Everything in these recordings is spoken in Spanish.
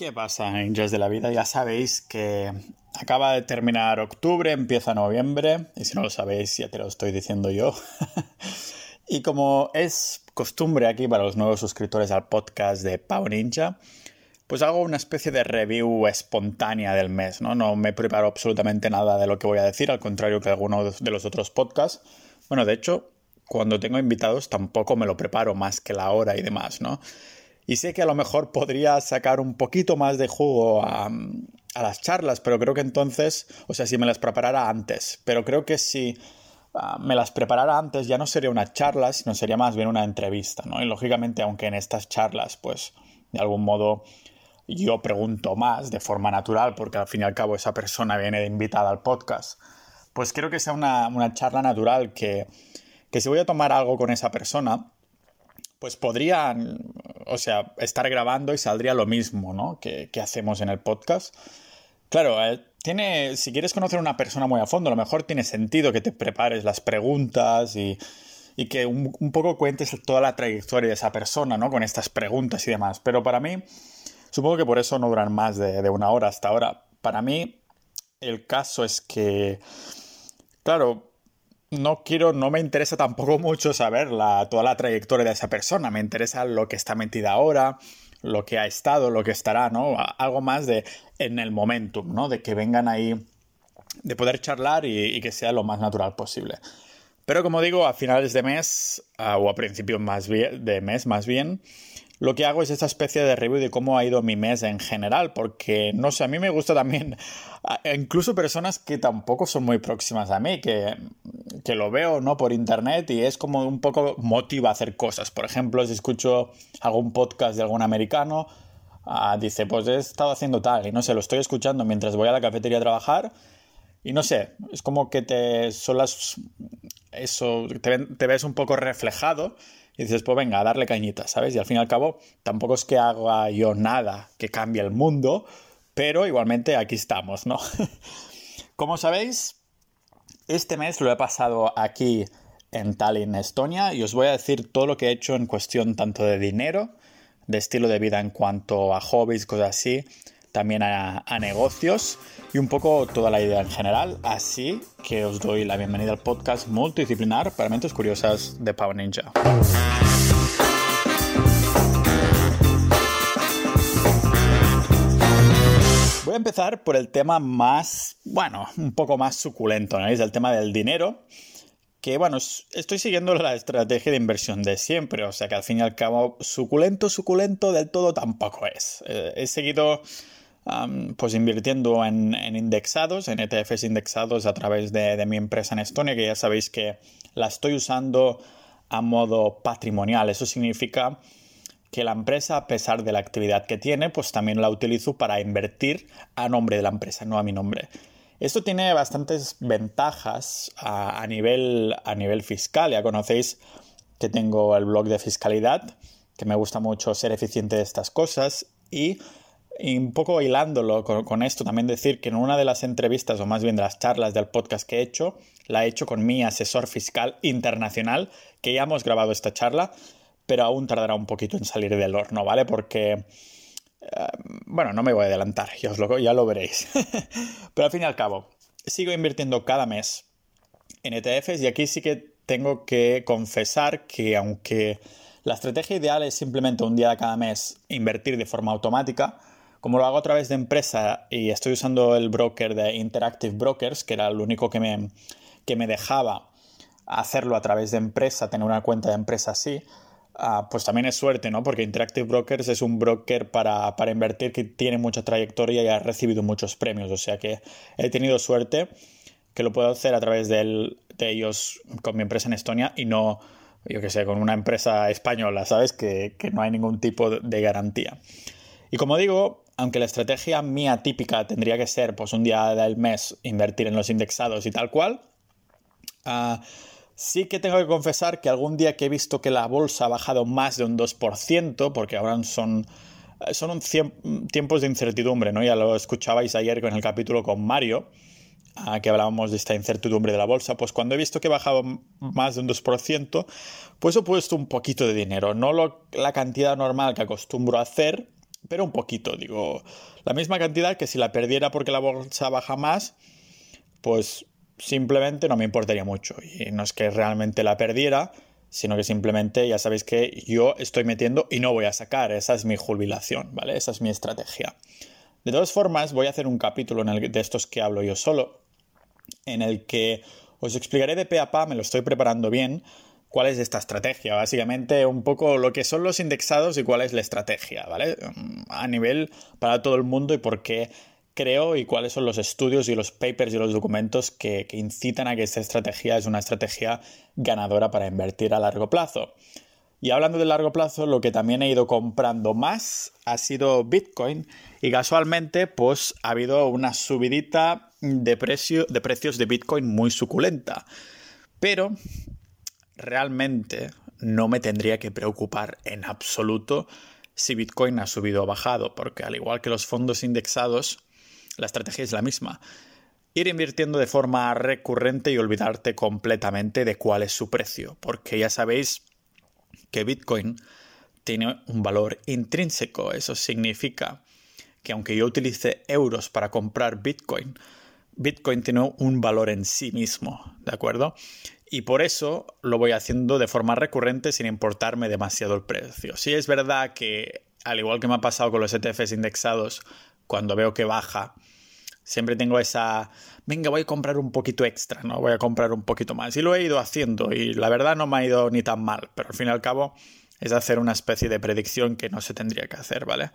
¿Qué pasa, Angels de la vida? Ya sabéis que acaba de terminar octubre, empieza noviembre, y si no lo sabéis, ya te lo estoy diciendo yo. y como es costumbre aquí para los nuevos suscriptores al podcast de Pau Ninja, pues hago una especie de review espontánea del mes, ¿no? No me preparo absolutamente nada de lo que voy a decir, al contrario que algunos de los otros podcasts. Bueno, de hecho, cuando tengo invitados tampoco me lo preparo más que la hora y demás, ¿no? Y sé que a lo mejor podría sacar un poquito más de jugo a, las charlas, pero creo que entonces, o sea, si me las preparara antes, pero creo que si ah, me las preparara antes ya no sería una charla, sino sería más bien una entrevista, ¿no? Y lógicamente, aunque en estas charlas, pues, de algún modo yo pregunto más de forma natural, porque al fin y al cabo esa persona viene de invitada al podcast, pues creo que sea una, charla natural que, que si voy a tomar algo con esa persona, pues podrían, o sea, estar grabando y saldría lo mismo, ¿no? Que, hacemos en el podcast. Claro, eh, tiene, si quieres conocer a una persona muy a fondo, a lo mejor tiene sentido que te prepares las preguntas y, que un, poco cuentes toda la trayectoria de esa persona, ¿no? Con estas preguntas y demás. Pero para mí, supongo que por eso no duran más de una hora hasta ahora. Para mí, el caso es que, claro, no quiero, no me interesa tampoco mucho saber la, toda la trayectoria de esa persona, me interesa lo que está metida ahora, lo que ha estado, lo que estará, ¿no? Algo más de en el momentum, ¿no? De que vengan ahí, de poder charlar y, que sea lo más natural posible. Pero como digo, a finales de mes, o a principios más de mes más bien, lo que hago es esta especie de review de cómo ha ido mi mes en general, porque no sé, a mí me gusta también, incluso personas que tampoco son muy próximas a mí, que, que lo veo ¿no? por internet y es como un poco motiva a hacer cosas. Por ejemplo, si escucho algún podcast de algún americano, ah, dice, pues he estado haciendo tal y no sé, lo estoy escuchando mientras voy a la cafetería a trabajar y no sé, es como que te son las, eso, te ves un poco reflejado y dices, pues venga, a darle cañita, ¿sabes? Y al fin y al cabo, tampoco es que haga yo nada que cambie el mundo, pero igualmente aquí estamos, ¿no? Como sabéis, este mes lo he pasado aquí en Tallinn, Estonia, y os voy a decir todo lo que he hecho en cuestión tanto de dinero, de estilo de vida en cuanto a hobbies, cosas así, también a, negocios y un poco toda la idea en general. Así que os doy la bienvenida al podcast multidisciplinar para mentes curiosas de Power Ninja. Voy a empezar por el tema más, bueno, un poco más suculento, ¿no? Es el tema del dinero que bueno, estoy siguiendo la estrategia de inversión de siempre, o sea que al fin y al cabo suculento, suculento del todo tampoco es. Eh, he seguido pues invirtiendo en, indexados, en ETFs indexados a través de, mi empresa en Estonia, que ya sabéis que la estoy usando a modo patrimonial. Eso significa que la empresa, a pesar de la actividad que tiene, pues también la utilizo para invertir a nombre de la empresa, no a mi nombre. Esto tiene bastantes ventajas a, nivel, a nivel fiscal. Ya conocéis que tengo el blog de fiscalidad, que me gusta mucho ser eficiente de estas cosas y un poco hilándolo con, esto, también decir que en una de las entrevistas, o más bien de las charlas del podcast que he hecho, la he hecho con mi asesor fiscal internacional, que ya hemos grabado esta charla, pero aún tardará un poquito en salir del horno, ¿vale? Porque, eh, bueno, no me voy a adelantar, ya, os lo, ya lo veréis. pero al fin y al cabo, sigo invirtiendo cada mes en ETFs y aquí sí que tengo que confesar que aunque la estrategia ideal es simplemente un día cada mes invertir de forma automática, como lo hago a través de empresa y estoy usando el broker de Interactive Brokers, que era el único que me, que me dejaba hacerlo a través de empresa, tener una cuenta de empresa así, ah, pues también es suerte, ¿no? Porque Interactive Brokers es un broker para, para, invertir que tiene mucha trayectoria y ha recibido muchos premios. O sea que he tenido suerte que lo puedo hacer a través de, ellos con mi empresa en Estonia y no, yo qué sé, con una empresa española, ¿sabes? Que, que no hay ningún tipo de garantía. Y como digo, aunque la estrategia mía típica tendría que ser pues un día del mes invertir en los indexados y tal cual, ah, sí que tengo que confesar que algún día que he visto que la bolsa ha bajado más de un 2%, porque ahora son, son tiempos de incertidumbre, ¿no? Ya lo escuchabais ayer con el capítulo con Mario, ah, que hablábamos de esta incertidumbre de la bolsa, pues cuando he visto que ha bajado más de un 2%, pues he puesto un poquito de dinero, no la cantidad normal que acostumbro a hacer, pero un poquito, digo, la misma cantidad que si la perdiera porque la bolsa baja más, pues simplemente no me importaría mucho. Y no es que realmente la perdiera, sino que simplemente ya sabéis que yo estoy metiendo y no voy a sacar. Esa es mi jubilación, ¿vale? Esa es mi estrategia. De todas formas, voy a hacer un capítulo en de estos que hablo yo solo, en el que os explicaré de pe a pa, me lo estoy preparando bien, cuál es esta estrategia. Básicamente, un poco lo que son los indexados y cuál es la estrategia, ¿vale? A nivel para todo el mundo y por qué creo y cuáles son los estudios y los papers y los documentos que, incitan a que esta estrategia es una estrategia ganadora para invertir a largo plazo. Y hablando de largo plazo, lo que también he ido comprando más ha sido Bitcoin y casualmente pues ha habido una subidita de, precio, de precios de Bitcoin muy suculenta. Pero realmente no me tendría que preocupar en absoluto si Bitcoin ha subido o bajado, porque al igual que los fondos indexados, la estrategia es la misma. Ir invirtiendo de forma recurrente y olvidarte completamente de cuál es su precio, porque ya sabéis que Bitcoin tiene un valor intrínseco. Eso significa que aunque yo utilice euros para comprar Bitcoin, Bitcoin tiene un valor en sí mismo, ¿de acuerdo? Y por eso lo voy haciendo de forma recurrente sin importarme demasiado el precio. Sí es verdad que, al igual que me ha pasado con los ETFs indexados, cuando veo que baja, siempre tengo esa, venga, voy a comprar un poquito extra, ¿no? Voy a comprar un poquito más. Y lo he ido haciendo y la verdad no me ha ido ni tan mal, pero al fin y al cabo es hacer una especie de predicción que no se tendría que hacer, ¿vale?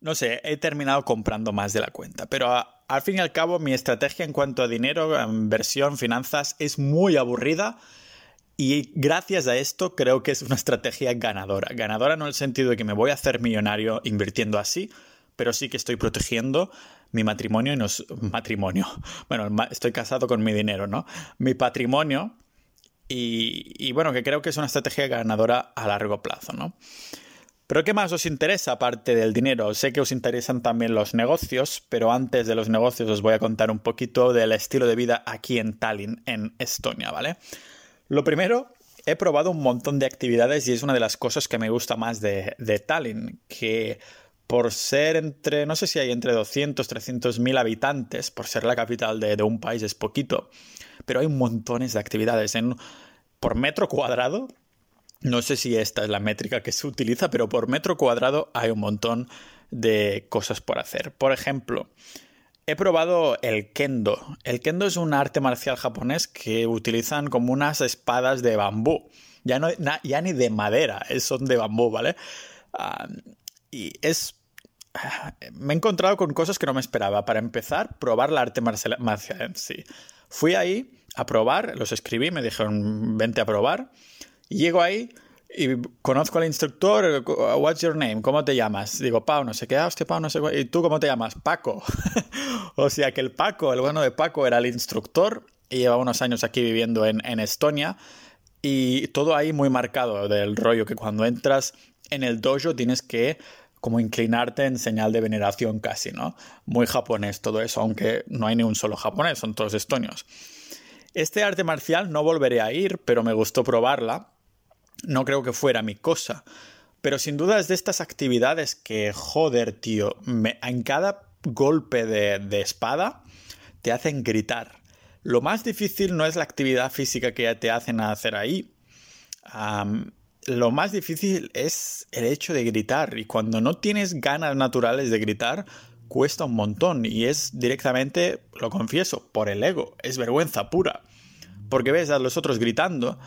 no sé, he terminado comprando más de la cuenta, pero al fin y al cabo mi estrategia en cuanto a dinero, inversión, finanzas es muy aburrida. Y gracias a esto creo que es una estrategia ganadora. Ganadora no en el sentido de que me voy a hacer millonario invirtiendo así, pero sí que estoy protegiendo mi matrimonio y no es matrimonio. Bueno, estoy casado con mi dinero, ¿no? Mi patrimonio y, y, bueno, que creo que es una estrategia ganadora a largo plazo, ¿no? Pero ¿qué más os interesa aparte del dinero? Sé que os interesan también los negocios, pero antes de los negocios os voy a contar un poquito del estilo de vida aquí en Tallinn, en Estonia, ¿vale? Lo primero, he probado un montón de actividades y es una de las cosas que me gusta más de, de Tallinn, que por ser entre, no sé si hay entre 200, 300 mil habitantes, por ser la capital de, un país es poquito, pero hay montones de actividades. En, por metro cuadrado, no sé si esta es la métrica que se utiliza, pero por metro cuadrado hay un montón de cosas por hacer. Por ejemplo, he probado el kendo. El kendo es un arte marcial japonés que utilizan como unas espadas de bambú. Ya, no, ya ni de madera, son de bambú, ¿vale? Ah, y es me he encontrado con cosas que no me esperaba. Para empezar, probar la arte marcial en sí. Fui ahí a probar, los escribí, me dijeron, vente a probar. Llego ahí y conozco al instructor, what's your name, ¿cómo te llamas? Digo, Pau, no sé qué, ah, Pau, no sé qué. ¿Y tú cómo te llamas? Paco. o sea que el Paco, el bueno de Paco, era el instructor y lleva unos años aquí viviendo en, en Estonia. Y todo ahí muy marcado del rollo que cuando entras en el dojo tienes que como inclinarte en señal de veneración casi, ¿no? Muy japonés todo eso, aunque no hay ni un solo japonés, son todos estonios. Este arte marcial no volveré a ir, pero me gustó probarla. No creo que fuera mi cosa. Pero sin duda es de estas actividades que, joder, tío, en cada golpe de, espada te hacen gritar. Lo más difícil no es la actividad física que te hacen hacer ahí lo más difícil es el hecho de gritar y cuando no tienes ganas naturales de gritar, cuesta un montón y es directamente, lo confieso, por el ego, es vergüenza pura. Porque ves a los otros gritando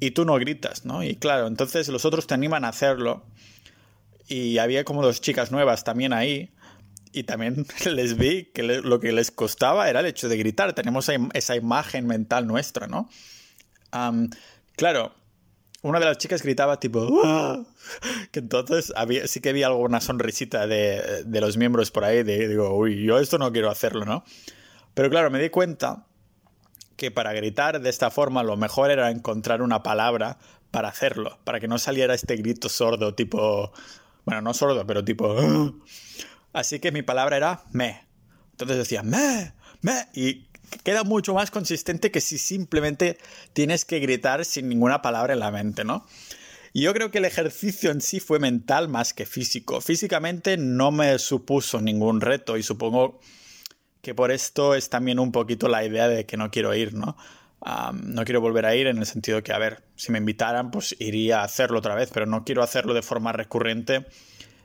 y tú no gritas, ¿no? Y claro, entonces los otros te animan a hacerlo y había como dos chicas nuevas también ahí y también les vi que lo que les costaba era el hecho de gritar. Tenemos esa imagen mental nuestra, ¿no? claro, una de las chicas gritaba tipo, que entonces había, sí que había alguna sonrisita de, de, los miembros por ahí, de digo, uy, yo esto no quiero hacerlo, ¿no? Pero claro, me di cuenta que para gritar de esta forma lo mejor era encontrar una palabra para hacerlo, para que no saliera este grito sordo tipo, bueno, no sordo, pero tipo... Así que mi palabra era me. Entonces decía me, me, y queda mucho más consistente que si simplemente tienes que gritar sin ninguna palabra en la mente, ¿no? Y yo creo que el ejercicio en sí fue mental más que físico. Físicamente no me supuso ningún reto y supongo que por esto es también un poquito la idea de que no quiero ir, ¿no? no quiero volver a ir en el sentido que, a ver, si me invitaran, pues iría a hacerlo otra vez, pero no quiero hacerlo de forma recurrente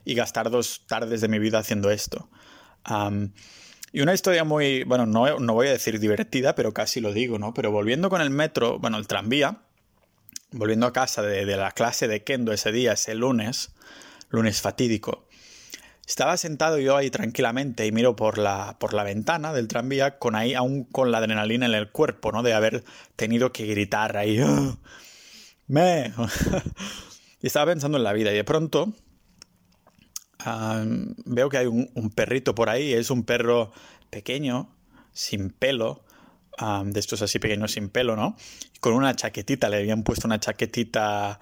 y gastar dos tardes de mi vida haciendo esto. Y una historia muy, bueno, no, no, voy a decir divertida, pero casi lo digo, ¿no? Pero volviendo con el metro, bueno, el tranvía, volviendo a casa de, de la clase de Kendo ese día, ese lunes, lunes fatídico, estaba sentado yo ahí tranquilamente y miro por la, por la ventana del tranvía con ahí aún con la adrenalina en el cuerpo, ¿no? De haber tenido que gritar ahí. ¡Ah! ¡Me! y estaba pensando en la vida y de pronto veo que hay un, perrito por ahí. Es un perro pequeño, sin pelo, de estos así pequeños sin pelo, ¿no? Con una chaquetita, le habían puesto una chaquetita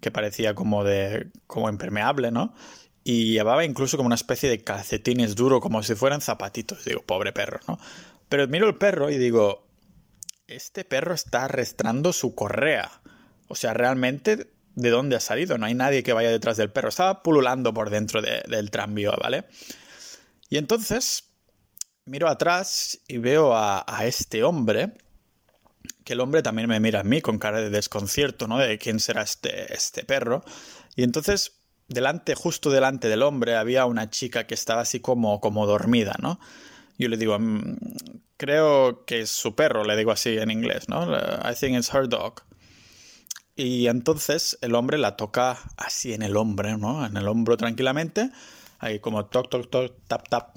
que parecía como de como impermeable, ¿no? Y llevaba incluso como una especie de calcetines duro, como si fueran zapatitos. Digo, pobre perro, ¿no? Pero miro el perro y digo, este perro está arrastrando su correa. O sea, realmente, ¿de dónde ha salido? No hay nadie que vaya detrás del perro. Estaba pululando por dentro del tranvía, ¿vale? Y entonces miro atrás y veo a, a este hombre que el hombre también me mira a mí con cara de desconcierto, ¿no? De quién será este, este perro. Y entonces, delante, justo delante del hombre, había una chica que estaba así como, como dormida, ¿no? Yo le digo, mm, creo que es su perro, le digo así en inglés, ¿no? I think it's her dog. Y entonces el hombre la toca así en el hombro, ¿no? En el hombro tranquilamente, ahí como toc, toc, toc, tap, tap.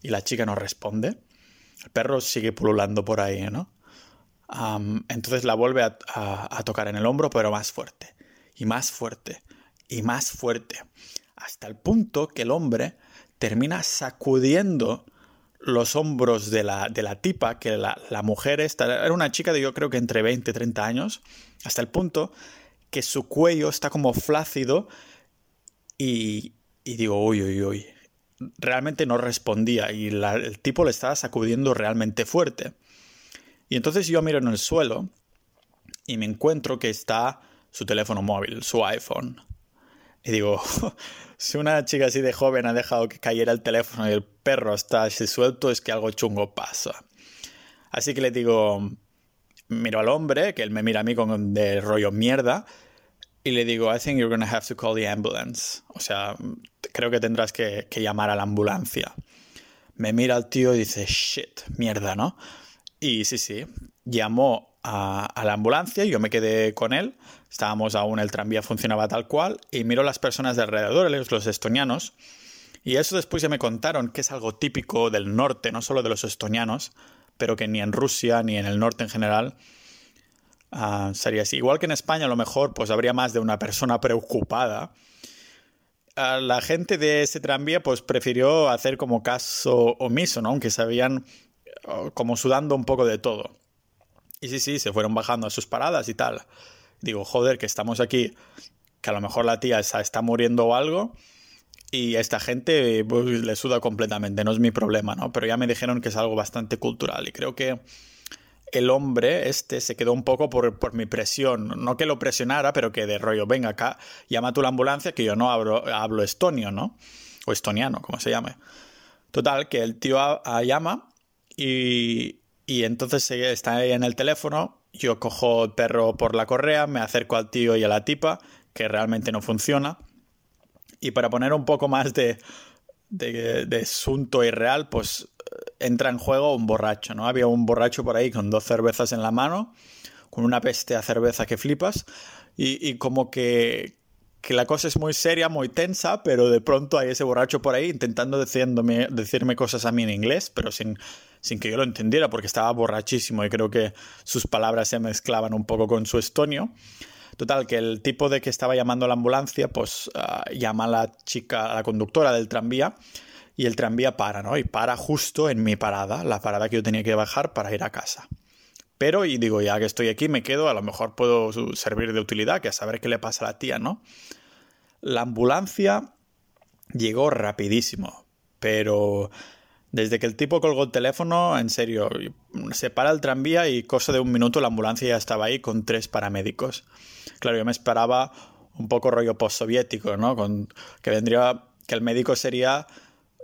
Y la chica no responde. El perro sigue pululando por ahí, ¿no? entonces la vuelve a, tocar en el hombro, pero más fuerte, y más fuerte, y más fuerte, hasta el punto que el hombre termina sacudiendo los hombros de la, de la tipa, que la, mujer esta, era una chica de yo creo que entre 20 y 30 años, hasta el punto que su cuello está como flácido y, y digo, uy, uy, uy. Realmente no respondía y el tipo le estaba sacudiendo realmente fuerte. Y entonces yo miro en el suelo y me encuentro que está su teléfono móvil, su iPhone. Y digo, si una chica así de joven ha dejado que cayera el teléfono y el perro está así suelto, es que algo chungo pasa. Así que le digo, miro al hombre, que él me mira a mí con de rollo mierda, y le digo, I think you're gonna have to call the ambulance. O sea, creo que tendrás que, llamar a la ambulancia. Me mira el tío y dice, shit, mierda, ¿no? Y sí, sí, llamó a, la ambulancia, yo me quedé con él, estábamos aún, el tranvía funcionaba tal cual, y miró las personas de alrededor, los estonianos, y eso después ya me contaron que es algo típico del norte, no solo de los estonianos, pero que ni en Rusia ni en el norte en general ah, sería así. Igual que en España a lo mejor pues habría más de una persona preocupada. Ah, la gente de ese tranvía pues prefirió hacer como caso omiso, ¿no? Aunque sabían como sudando un poco de todo. Y sí, sí, se fueron bajando a sus paradas y tal. Digo, joder, que estamos aquí, que a lo mejor la tía está muriendo o algo, y a esta gente pues, le suda completamente, no es mi problema, ¿no? Pero ya me dijeron que es algo bastante cultural y creo que el hombre este se quedó un poco por, por, mi presión. No que lo presionara, pero que de rollo, venga acá, llama tú la ambulancia, que yo no hablo, hablo estonio, ¿no? O estoniano, como se llame. Total, que el tío llama y, y entonces está ahí en el teléfono, yo cojo el perro por la correa, me acerco al tío y a la tipa, que realmente no funciona. Y para poner un poco más de, de, de asunto irreal, pues entra en juego un borracho, ¿no? Había un borracho por ahí con dos cervezas en la mano, con una peste a cerveza que flipas, y, y como que, que la cosa es muy seria, muy tensa, pero de pronto hay ese borracho por ahí intentando decirme cosas a mí en inglés, pero sin, sin que yo lo entendiera, porque estaba borrachísimo y creo que sus palabras se mezclaban un poco con su estonio. Total, que el tipo de que estaba llamando a la ambulancia, pues ah, llama a la chica, a la conductora del tranvía, y el tranvía para, ¿no? Y para justo en mi parada, la parada que yo tenía que bajar para ir a casa. Pero, y digo, ya que estoy aquí, me quedo, a lo mejor puedo servir de utilidad, que a saber qué le pasa a la tía, ¿no? La ambulancia llegó rapidísimo, pero Desde que el tipo colgó el teléfono, en serio, se para el tranvía y cosa de un minuto la ambulancia ya estaba ahí con tres paramédicos. Claro, yo me esperaba un poco rollo postsoviético, ¿no? Con, que vendría, que el médico sería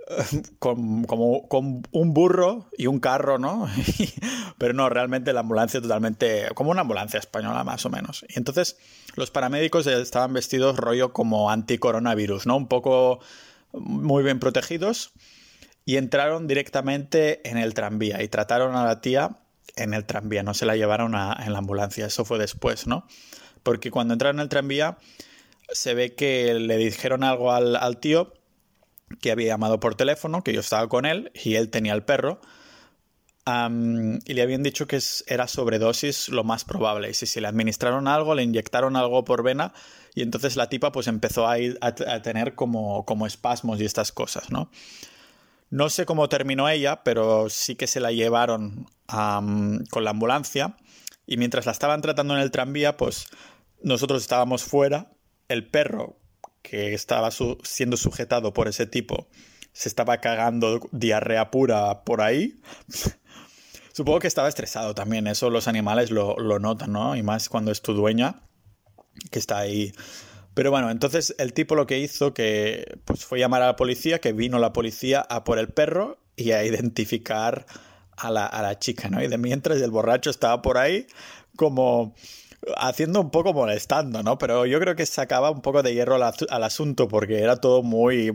eh, con, como con un burro y un carro, ¿no? Pero no, realmente la ambulancia totalmente, como una ambulancia española más o menos. Y entonces los paramédicos estaban vestidos rollo como anticoronavirus, ¿no? Un poco muy bien protegidos y entraron directamente en el tranvía y trataron a la tía en el tranvía, no se la llevaron en la ambulancia, eso fue después, ¿no? Porque cuando entraron en el tranvía se ve que le dijeron algo al, tío que había llamado por teléfono, que yo estaba con él y él tenía el perro. y le habían dicho que era sobredosis lo más probable. Y si, si le administraron algo, le inyectaron algo por vena. Y entonces la tipa pues empezó a, ir, a, tener como, como espasmos y estas cosas, ¿no? No sé cómo terminó ella, pero sí que se la llevaron con la ambulancia. Y mientras la estaban tratando en el tranvía, pues nosotros estábamos fuera. El perro que estaba siendo sujetado por ese tipo se estaba cagando diarrea pura por ahí. Supongo que estaba estresado también, eso los animales lo, lo notan, ¿no? Y más cuando es tu dueña, que está ahí pero bueno, entonces el tipo lo que hizo que pues fue llamar a la policía, que vino la policía a por el perro y a identificar a la, a la chica, ¿no? Y de mientras el borracho estaba por ahí como haciendo un poco molestando, ¿no? Pero yo creo que sacaba un poco de hierro al, asunto porque era todo muy...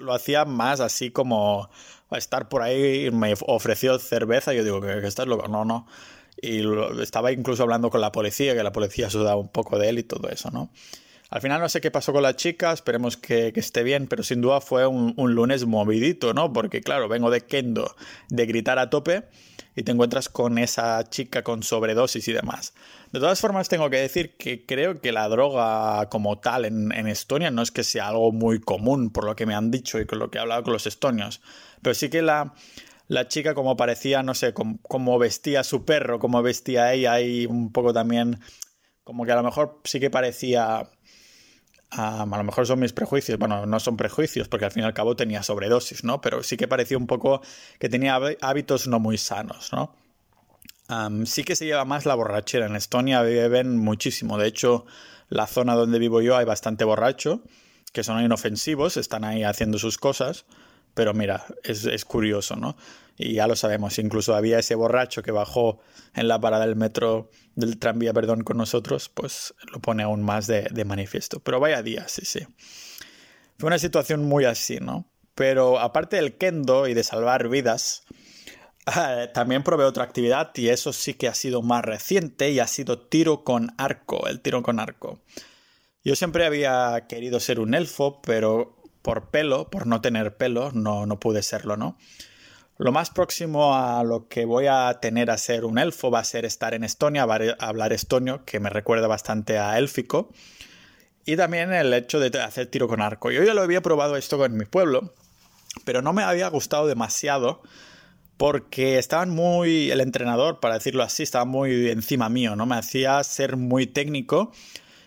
lo hacía más así como estar por ahí, me ofreció cerveza yo digo, que, estás loco, no, no. Y estaba incluso hablando con la policía, que la policía sudaba un poco de él y todo eso, ¿no? Al final no sé qué pasó con la chica, esperemos que, esté bien, pero sin duda fue un, lunes movidito, ¿no? Porque claro, vengo de Kendo, de gritar a tope, y te encuentras con esa chica con sobredosis y demás. De todas formas, tengo que decir que creo que la droga como tal en, Estonia no es que sea algo muy común, por lo que me han dicho y con lo que he hablado con los estonios, pero sí que la, chica como parecía, no sé, como, vestía su perro, como vestía ella y un poco también, como que a lo mejor sí que parecía a lo mejor son mis prejuicios, bueno, no son prejuicios porque al fin y al cabo tenía sobredosis, ¿no? Pero sí que parecía un poco que tenía hábitos no muy sanos, ¿no? sí que se lleva más la borrachera. En Estonia beben muchísimo. De hecho, la zona donde vivo yo hay bastante borracho, que son inofensivos, están ahí haciendo sus cosas. Pero mira, es, es curioso, ¿no? y ya lo sabemos, incluso había ese borracho que bajó en la parada del metro, del tranvía, perdón, con nosotros, pues lo pone aún más de, manifiesto. Pero vaya día, sí, sí. Fue una situación muy así, ¿no? Pero aparte del kendo y de salvar vidas, también probé otra actividad y eso sí que ha sido más reciente y ha sido tiro con arco, el tiro con arco. Yo siempre había querido ser un elfo, pero por pelo, por no tener pelo, no, no pude serlo, ¿no? Lo más próximo a lo que voy a tener a ser un elfo va a ser estar en Estonia, hablar estonio, que me recuerda bastante a élfico. Y también el hecho de hacer tiro con arco. Yo ya lo había probado esto en mi pueblo, pero no me había gustado demasiado porque estaban muy, el entrenador, para decirlo así, estaba muy encima mío, ¿no? Me hacía ser muy técnico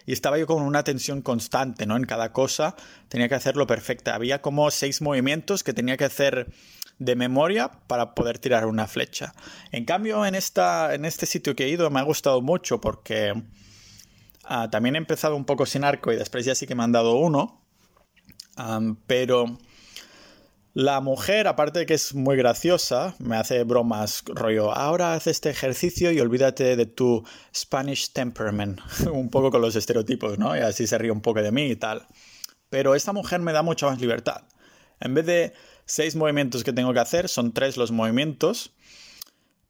y estaba yo con una tensión constante, ¿no? En cada cosa tenía que hacerlo perfecta. Había como seis movimientos que tenía que hacer de memoria para poder tirar una flecha. En cambio, en, esta, en este sitio que he ido me ha gustado mucho porque ah, también he empezado un poco sin arco y después ya sí que me han dado uno. pero la mujer, aparte de que es muy graciosa, me hace bromas rollo, ahora haz este ejercicio y olvídate de tu Spanish temperament, un poco con los estereotipos, ¿no? Y así se ríe un poco de mí y tal. Pero esta mujer me da mucha más libertad. En vez de seis movimientos que tengo que hacer, son tres los movimientos,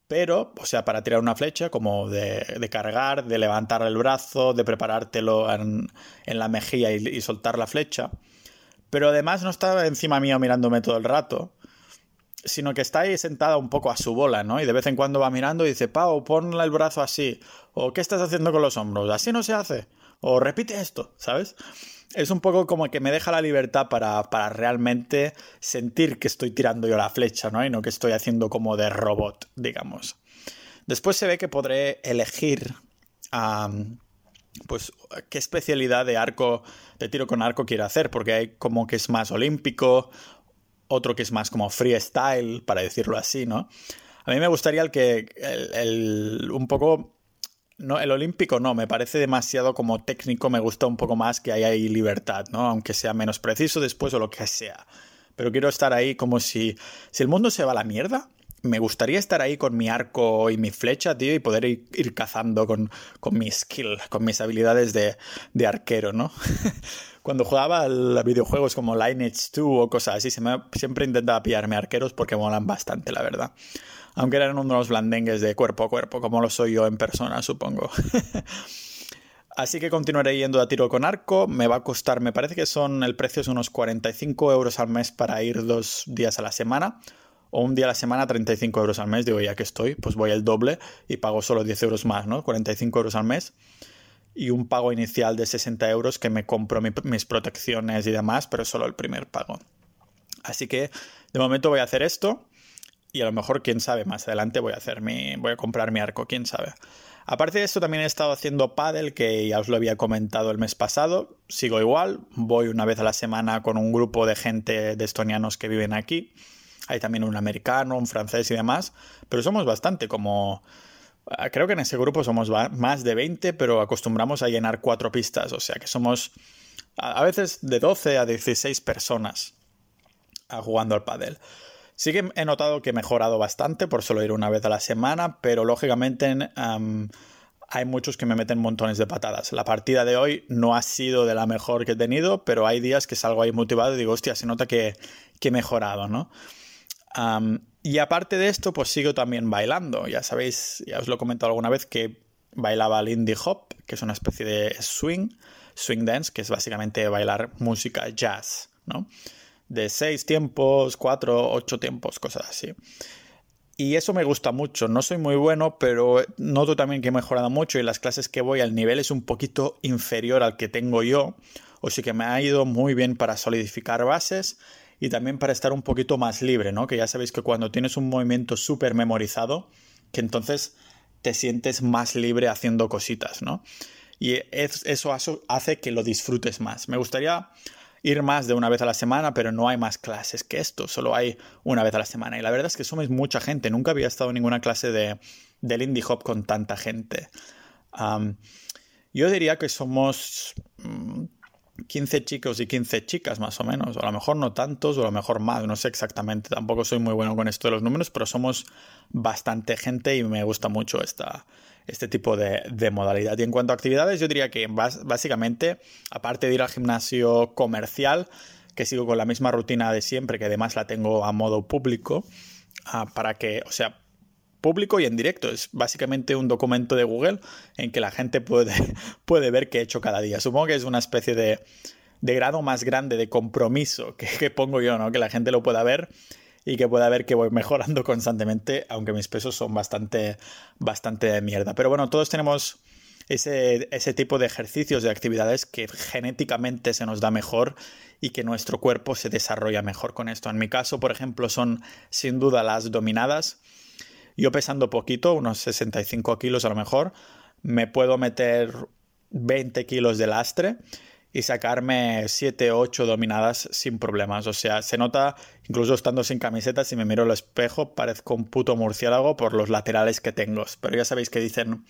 pero, o sea, para tirar una flecha, como de, cargar, de levantar el brazo, de preparártelo en, la mejilla y, soltar la flecha. Pero además no está encima mío mirándome todo el rato, sino que está ahí sentada un poco a su bola, ¿no? Y de vez en cuando va mirando y dice, Pau, ponle el brazo así. O ¿qué estás haciendo con los hombros? Así no se hace. O repite esto, ¿sabes? es un poco como que me deja la libertad para, realmente sentir que estoy tirando yo la flecha, ¿no? Y no que estoy haciendo como de robot, digamos. Después se ve que podré elegir pues qué especialidad de arco, de tiro con arco quiero hacer, porque hay como que es más olímpico otro que es más como freestyle, para decirlo así, ¿no? A mí me gustaría el que, el, un poco, no, el olímpico no, me parece demasiado como técnico, me gusta un poco más que haya ahí libertad, ¿no? Aunque sea menos preciso después o lo que sea. Pero quiero estar ahí como si, si el mundo se va a la mierda, me gustaría estar ahí con mi arco y mi flecha, tío, y poder ir, cazando con, con, mi skill, con mis habilidades de, de arquero, ¿no? Cuando jugaba a videojuegos como Lineage 2 o cosas así, se me, siempre intentaba pillarme arqueros porque molan bastante, la verdad. Aunque eran unos blandengues de cuerpo a cuerpo, como lo soy yo en persona, supongo. Así que continuaré yendo a tiro con arco. Me va a costar, me parece que son, el precio es unos 45 euros al mes para ir dos días a la semana o un día a la semana 35 euros al mes, digo, ya que estoy, pues voy el doble y pago solo 10 euros más, ¿no? 45 euros al mes y un pago inicial de 60 euros que me compro mis protecciones y demás, pero solo el primer pago. Así que de momento voy a hacer esto y a lo mejor, quién sabe, más adelante voy a hacer mi, voy a comprar mi arco, quién sabe. Aparte de esto, también he estado haciendo paddle, que ya os lo había comentado el mes pasado. Sigo igual, voy una vez a la semana con un grupo de gente de estonianos que viven aquí hay también un americano, un francés y demás, pero somos bastante como... Ah, creo que en ese grupo somos más de 20, pero acostumbramos a llenar cuatro pistas, o sea que somos a veces de 12 a 16 personas jugando al pádel. Sí que he notado que he mejorado bastante por solo ir una vez a la semana, pero lógicamente hay muchos que me meten montones de patadas. La partida de hoy no ha sido de la mejor que he tenido, pero hay días que salgo ahí motivado y digo, hostia, se nota que, que he mejorado, ¿no? Y aparte de esto, pues sigo también bailando. Ya sabéis, ya os lo he comentado alguna vez que bailaba Lindy Hop, que es una especie de swing, swing dance, que es básicamente bailar música jazz, ¿no? De seis tiempos, cuatro, ocho tiempos, cosas así. Y eso me gusta mucho. No soy muy bueno, pero noto también que he mejorado mucho y las clases que voy al nivel es un poquito inferior al que tengo yo. O sí que me ha ido muy bien para solidificar bases y también para estar un poquito más libre, ¿no? Que ya sabéis que cuando tienes un movimiento súper memorizado, que entonces te sientes más libre haciendo cositas, ¿no? Y eso hace que lo disfrutes más. Me gustaría ir más de una vez a la semana, pero no hay más clases que esto, solo hay una vez a la semana. Y la verdad es que somos mucha gente, nunca había estado en ninguna clase de, del indie hop con tanta gente. yo diría que somos mm, 15 chicos y 15 chicas más o menos, o a lo mejor no tantos, o a lo mejor más, no sé exactamente, tampoco soy muy bueno con esto de los números, pero somos bastante gente y me gusta mucho esta, este tipo de, modalidad. Y en cuanto a actividades, yo diría que básicamente, aparte de ir al gimnasio comercial, que sigo con la misma rutina de siempre, que además la tengo a modo público, ah, para que, o sea, público y en directo. Es básicamente un documento de Google en que la gente puede, puede ver qué he hecho cada día. Supongo que es una especie de, de grado más grande de compromiso que, pongo yo, ¿no? Que la gente lo pueda ver y que pueda ver que voy mejorando constantemente, aunque mis pesos son bastante, bastante de mierda. Pero bueno, todos tenemos ese, ese, tipo de ejercicios, de actividades que genéticamente se nos da mejor y que nuestro cuerpo se desarrolla mejor con esto. En mi caso, por ejemplo, son sin duda las dominadas. Yo pesando poquito, unos 65 kilos a lo mejor, me puedo meter 20 kilos de lastre y sacarme 7, 8 dominadas sin problemas. O sea, se nota, incluso estando sin camiseta, si me miro al espejo, parezco un puto murciélago por los laterales que tengo. Pero ya sabéis que dicen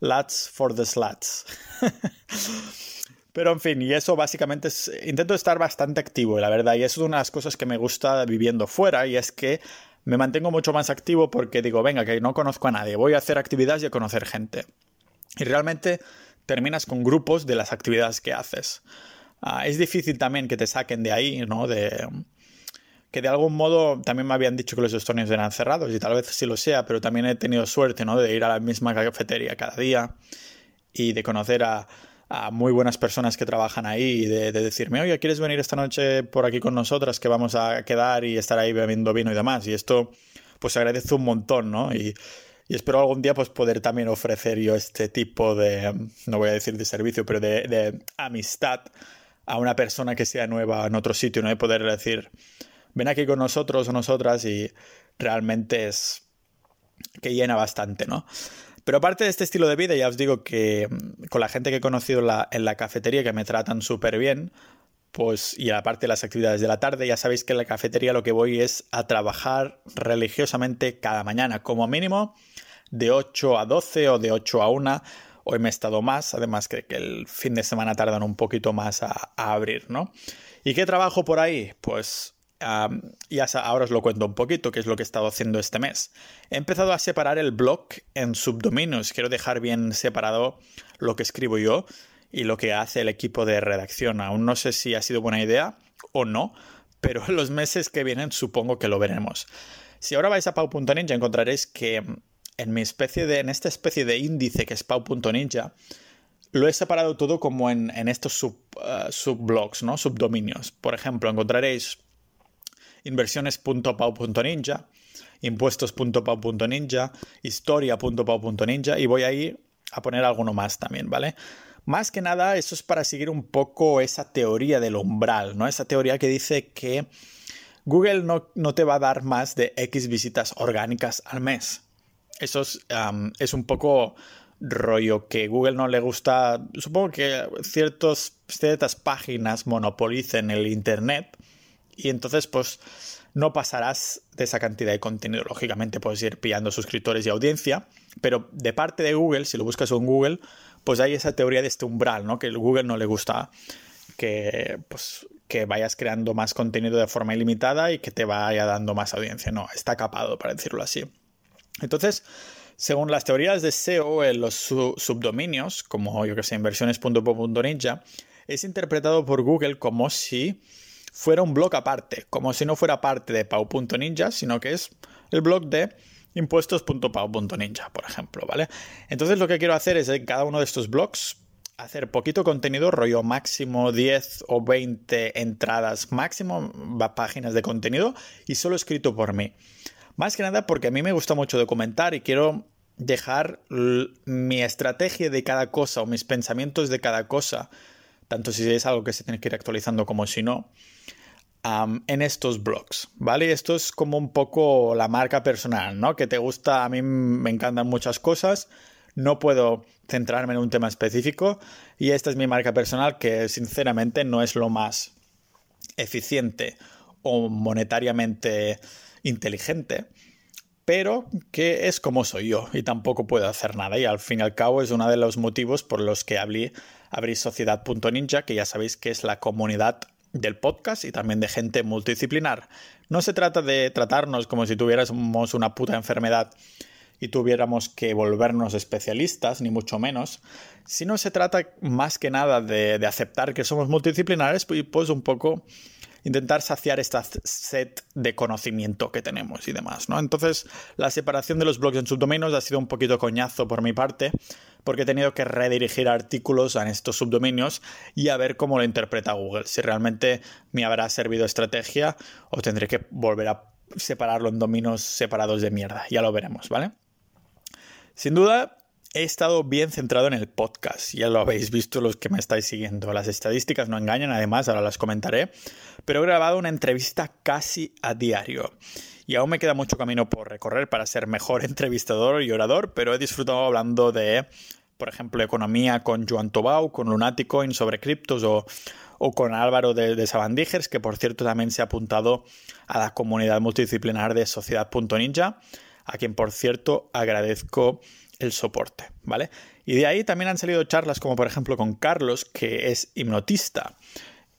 lats for the slats. Pero en fin, y eso básicamente es. Intento estar bastante activo, la verdad, y eso es una de las cosas que me gusta viviendo fuera, y es que me mantengo mucho más activo porque digo, venga, que no conozco a nadie, voy a hacer actividades y a conocer gente. Y realmente terminas con grupos de las actividades que haces. Ah, es difícil también que te saquen de ahí, ¿no? De, que de algún modo también me habían dicho que los estonios eran cerrados y tal vez sí lo sea, pero también he tenido suerte, ¿no? De ir a la misma cafetería cada día y de conocer a, a muy buenas personas que trabajan ahí de, de, decirme, oye, ¿quieres venir esta noche por aquí con nosotras que vamos a quedar y estar ahí bebiendo vino y demás? Y esto pues agradece un montón, ¿no? Y, y, espero algún día pues poder también ofrecer yo este tipo de, no voy a decir de servicio, pero de, de amistad a una persona que sea nueva en otro sitio, ¿no? Y poder decir, ven aquí con nosotros o nosotras y realmente es que llena bastante, ¿no? Pero aparte de este estilo de vida, ya os digo que mm, con la gente que he conocido en la, cafetería, que me tratan súper bien, pues, y aparte de las actividades de la tarde, ya sabéis que en la cafetería lo que voy es a trabajar religiosamente cada mañana, como mínimo de 8 a 12 o de 8 a 1. Hoy me he estado más, además que, el fin de semana tardan un poquito más a, abrir, ¿no? ¿Y qué trabajo por ahí? Pues ya ahora os lo cuento un poquito, qué es lo que he estado haciendo este mes. He empezado a separar el blog en subdominios. Quiero dejar bien separado lo que escribo yo y lo que hace el equipo de redacción. Aún no sé si ha sido buena idea o no, pero en los meses que vienen supongo que lo veremos. Si ahora vais a pau.ninja encontraréis que en mi especie de, en esta especie de índice que es pau.ninja, lo he separado todo como en, estos sub, uh, subblogs, ¿no? Subdominios. Por ejemplo, encontraréis inversiones.pau.ninja, impuestos.pau.ninja, historia.pau.ninja y voy ahí a poner alguno más también, ¿vale? Más que nada, eso es para seguir un poco esa teoría del umbral, ¿no? Esa teoría que dice que Google no, te va a dar más de X visitas orgánicas al mes. Eso es, es un poco rollo que Google no le gusta. Supongo que ciertas páginas monopolicen el Internet y entonces pues no pasarás de esa cantidad de contenido. Lógicamente puedes ir pillando suscriptores y audiencia, pero de parte de Google, si lo buscas en Google, pues hay esa teoría de este umbral, ¿no? Que a Google no le gusta que, pues, que vayas creando más contenido de forma ilimitada y que te vaya dando más audiencia. No, está capado, para decirlo así. Entonces, según las teorías de SEO en los subdominios, como yo que sé, inversiones.po.ninja, es interpretado por Google como si fuera un blog aparte, como si no fuera parte de pau.ninja, sino que es el blog de impuestos.pau.ninja, por ejemplo, ¿vale? Entonces lo que quiero hacer es en cada uno de estos blogs hacer poquito contenido, rollo máximo 10 o 20 entradas máximo, páginas de contenido y solo escrito por mí. Más que nada porque a mí me gusta mucho documentar y quiero dejar mi estrategia de cada cosa o mis pensamientos de cada cosa, tanto si es algo que se tiene que ir actualizando como si no, en estos blogs, ¿vale? Esto es como un poco la marca personal, ¿no? Que te gusta, a mí me encantan muchas cosas, no puedo centrarme en un tema específico y esta es mi marca personal que sinceramente no es lo más eficiente o monetariamente inteligente, pero que es como soy yo y tampoco puedo hacer nada y al fin y al cabo es uno de los motivos por los que abrí, abrí Sociedad.ninja, que ya sabéis que es la comunidad del podcast y también de gente multidisciplinar. No se trata de tratarnos como si tuviéramos una puta enfermedad y tuviéramos que volvernos especialistas, ni mucho menos, sino se trata más que nada de, de aceptar que somos multidisciplinares y pues un poco intentar saciar esta set de conocimiento que tenemos y demás, ¿no? Entonces, la separación de los blogs en subdominios ha sido un poquito coñazo por mi parte, porque he tenido que redirigir artículos a estos subdominios y a ver cómo lo interpreta Google, si realmente me habrá servido estrategia o tendré que volver a separarlo en dominios separados de mierda, ya lo veremos, ¿vale? Sin duda, he estado bien centrado en el podcast. Ya lo habéis visto los que me estáis siguiendo. Las estadísticas no engañan, además, ahora las comentaré. Pero he grabado una entrevista casi a diario. Y aún me queda mucho camino por recorrer para ser mejor entrevistador y orador, pero he disfrutado hablando de, por ejemplo, economía con Joan Tobau, con Lunaticoin sobre criptos o, con Álvaro de, de que por cierto también se ha apuntado a la comunidad multidisciplinar de Sociedad.ninja, a quien por cierto agradezco el soporte, ¿vale? Y de ahí también han salido charlas como por ejemplo con Carlos, que es hipnotista.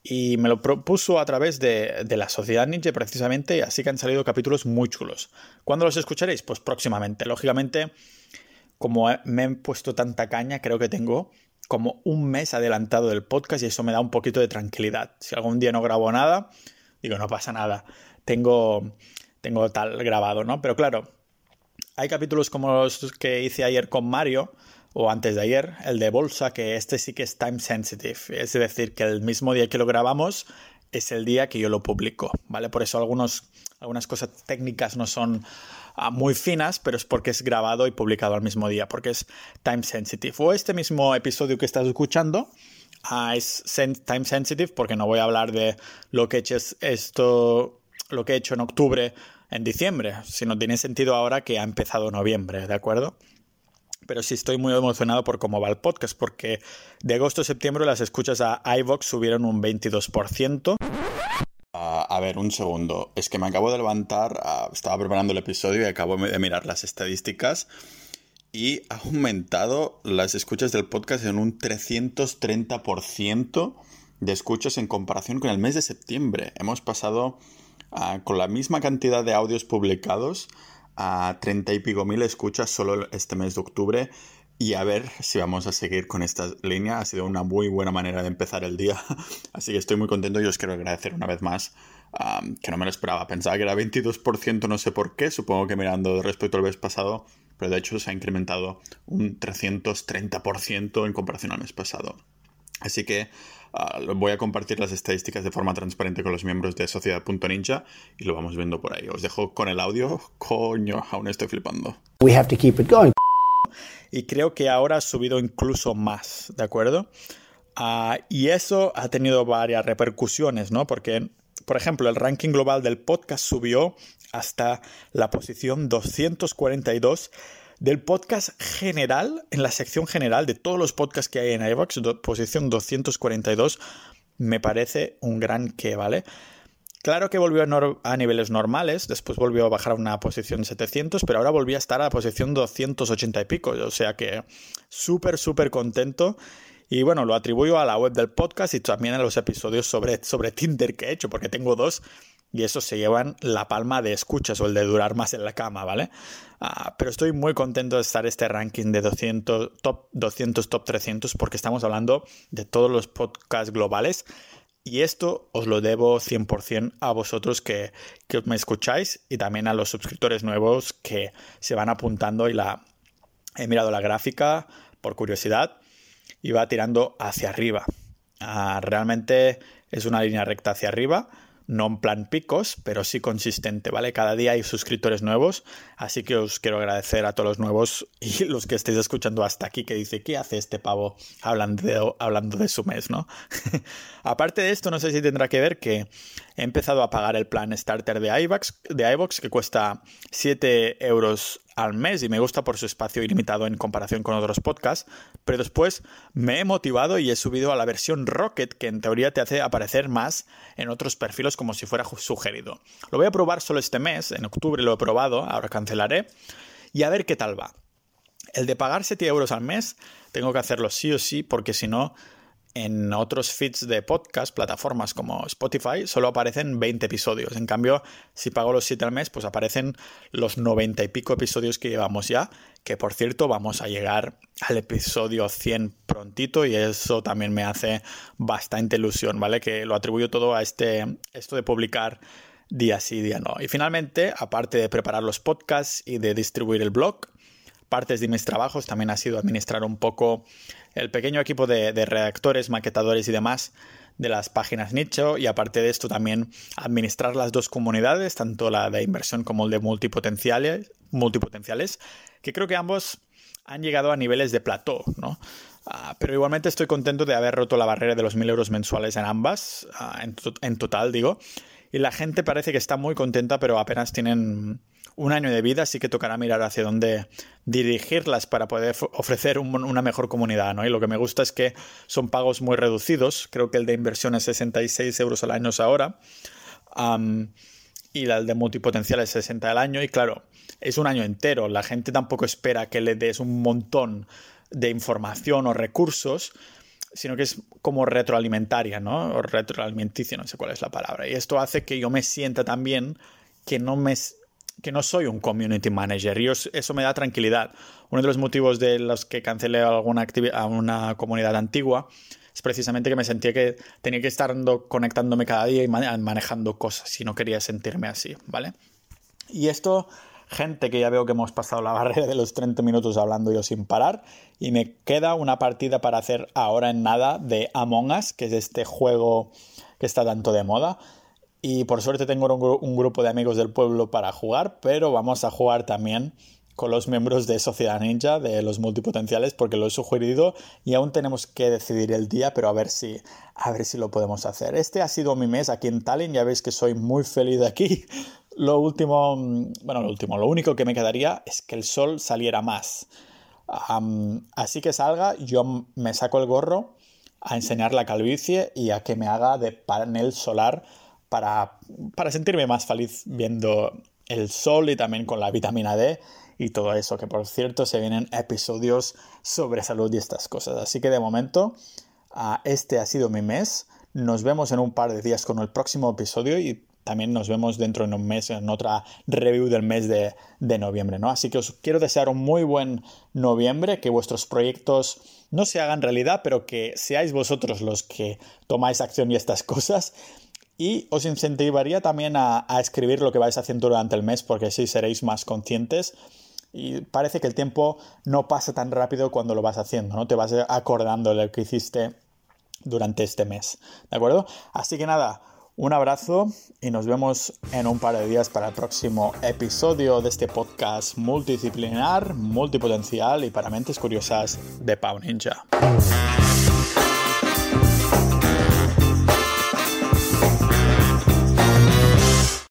Y me lo propuso a través de, la Sociedad Ninja precisamente, así que han salido capítulos muy chulos. ¿Cuándo los escucharéis? Pues próximamente. Lógicamente, como me he puesto tanta caña, creo que tengo como un mes adelantado del podcast y eso me da un poquito de tranquilidad. Si algún día no grabo nada, digo, no pasa nada. Tengo, tengo tal grabado, ¿no? Pero claro, hay capítulos como los que hice ayer con Mario, o antes de ayer, el de Bolsa, que este sí que es time sensitive. Es decir, que el mismo día que lo grabamos es el día que yo lo publico, ¿vale? Por eso algunos, algunas cosas técnicas no son ah, muy finas, pero es porque es grabado y publicado al mismo día, porque es time sensitive. O este mismo episodio que estás escuchando ah, es time sensitive porque no voy a hablar de lo que he hecho esto, lo que he hecho en octubre en diciembre, si no tiene sentido ahora que ha empezado noviembre, ¿de acuerdo? pero sí estoy muy emocionado por cómo va el podcast, porque de agosto a septiembre las escuchas a iVox subieron un 22%. Ah, a ver, un segundo. Es que me acabo de levantar, ah, estaba preparando el episodio y acabo de mirar las estadísticas y ha aumentado las escuchas del podcast en un 330% de escuchas en comparación con el mes de septiembre. Hemos pasado ah, con la misma cantidad de audios publicados a 30 y pico mil escuchas solo este mes de octubre. Y a ver si vamos a seguir con esta línea. Ha sido una muy buena manera de empezar el día. Así que estoy muy contento y os quiero agradecer una vez más. que no me lo esperaba. Pensaba que era 22%, no sé por qué. Supongo que mirando respecto al mes pasado. Pero de hecho se ha incrementado un 330% en comparación al mes pasado. Así que Ah, voy a compartir las estadísticas de forma transparente con los miembros de Sociedad.ninja y lo vamos viendo por ahí. Os dejo con el audio. Coño, aún estoy flipando. We have to keep it going. Y creo que ahora ha subido incluso más, ¿de acuerdo? Ah, y eso ha tenido varias repercusiones, ¿no? Porque, por ejemplo, el ranking global del podcast subió hasta la posición 242 del podcast general, en la sección general de todos los podcasts que hay en iVox, posición 242, me parece un gran que, ¿vale? Claro que volvió a, niveles normales, después volvió a bajar a una posición 700, pero ahora volvió a estar a la posición 280 y pico, o sea que súper, súper contento. Y bueno, lo atribuyo a la web del podcast y también a los episodios sobre, sobre Tinder que he hecho, porque tengo dos y eso se llevan la palma de escuchas o el de durar más en la cama, ¿vale? Ah, pero estoy muy contento de estar este ranking de 200, top 200, top 300, porque estamos hablando de todos los podcasts globales. Y esto os lo debo 100% a vosotros que, que, me escucháis y también a los suscriptores nuevos que se van apuntando y la he mirado la gráfica por curiosidad y va tirando hacia arriba. Ah, realmente es una línea recta hacia arriba no en plan picos, pero sí consistente, ¿vale? Cada día hay suscriptores nuevos, así que os quiero agradecer a todos los nuevos y los que estéis escuchando hasta aquí que dice, ¿qué hace este pavo hablando de, hablando de su mes, ¿no? Aparte de esto, no sé si tendrá que ver que he empezado a pagar el plan starter de iVox, de que cuesta 7 euros al mes y me gusta por su espacio ilimitado en comparación con otros podcasts, pero después me he motivado y he subido a la versión Rocket que en teoría te hace aparecer más en otros perfiles como si fuera sugerido. Lo voy a probar solo este mes, en octubre lo he probado, ahora cancelaré y a ver qué tal va. El de pagar 7 euros al mes tengo que hacerlo sí o sí porque si no en otros feeds de podcast, plataformas como Spotify, solo aparecen 20 episodios. En cambio, si pago los 7 al mes, pues aparecen los 90 y pico episodios que llevamos ya, que por cierto vamos a llegar al episodio 100 prontito y eso también me hace bastante ilusión, ¿vale? Que lo atribuyo todo a este, esto de publicar día sí, día no. Y finalmente, aparte de preparar los podcasts y de distribuir el blog, partes de mis trabajos también ha sido administrar un poco el pequeño equipo de, redactores, maquetadores y demás de las páginas nicho y aparte de esto también administrar las dos comunidades, tanto la de inversión como el de multipotenciales, multipotenciales que creo que ambos han llegado a niveles de plató, ¿no? Ah, pero igualmente estoy contento de haber roto la barrera de los mil euros mensuales en ambas, ah, en total digo, y la gente parece que está muy contenta, pero apenas tienen un año de vida, así que tocará mirar hacia dónde dirigirlas para poder ofrecer una mejor comunidad, ¿no? Y lo que me gusta es que son pagos muy reducidos, creo que el de inversión es 66 euros al año ahora, y el de multipotencial es 60 al año, y claro, es un año entero, la gente tampoco espera que le des un montón de información o recursos, sino que es como retroalimentaria, ¿no? O retroalimenticia, no sé cuál es la palabra. Y esto hace que yo me sienta también que no me que no soy un community manager y eso me da tranquilidad. Uno de los motivos de los que cancelé alguna a una comunidad antigua es precisamente que me sentía que tenía que estar conectándome cada día y manejando cosas y no quería sentirme así, ¿vale? Y esto, gente que ya veo que hemos pasado la barrera de los 30 minutos hablando yo sin parar y me queda una partida para hacer ahora en nada de Among Us, que es este juego que está tanto de moda. Y por suerte tengo un, grupo de amigos del pueblo para jugar, pero vamos a jugar también con los miembros de Sociedad Ninja, de los multipotenciales, porque lo he sugerido y aún tenemos que decidir el día, pero a ver si, a ver si lo podemos hacer. Este ha sido mi mes aquí en Tallinn, ya veis que soy muy feliz de aquí. Lo último, bueno, lo último, lo único que me quedaría es que el sol saliera más. así que salga, yo me saco el gorro a enseñar la calvicie y a que me haga de panel solar para, para sentirme más feliz viendo el sol y también con la vitamina D y todo eso, que por cierto se vienen episodios sobre salud y estas cosas. Así que de momento, ah, este ha sido mi mes. Nos vemos en un par de días con el próximo episodio y también nos vemos dentro de un mes en otra review del mes de, de, noviembre, ¿no? Así que os quiero desear un muy buen noviembre, que vuestros proyectos no se hagan realidad, pero que seáis vosotros los que tomáis acción y estas cosas. Y os incentivaría también a, escribir lo que vais haciendo durante el mes, porque así seréis más conscientes y parece que el tiempo no pasa tan rápido cuando lo vas haciendo, ¿no? Te vas acordando de lo que hiciste durante este mes, ¿de acuerdo? Así que nada, un abrazo y nos vemos en un par de días para el próximo episodio de este podcast multidisciplinar, multipotencial y para mentes curiosas de Pau Ninja.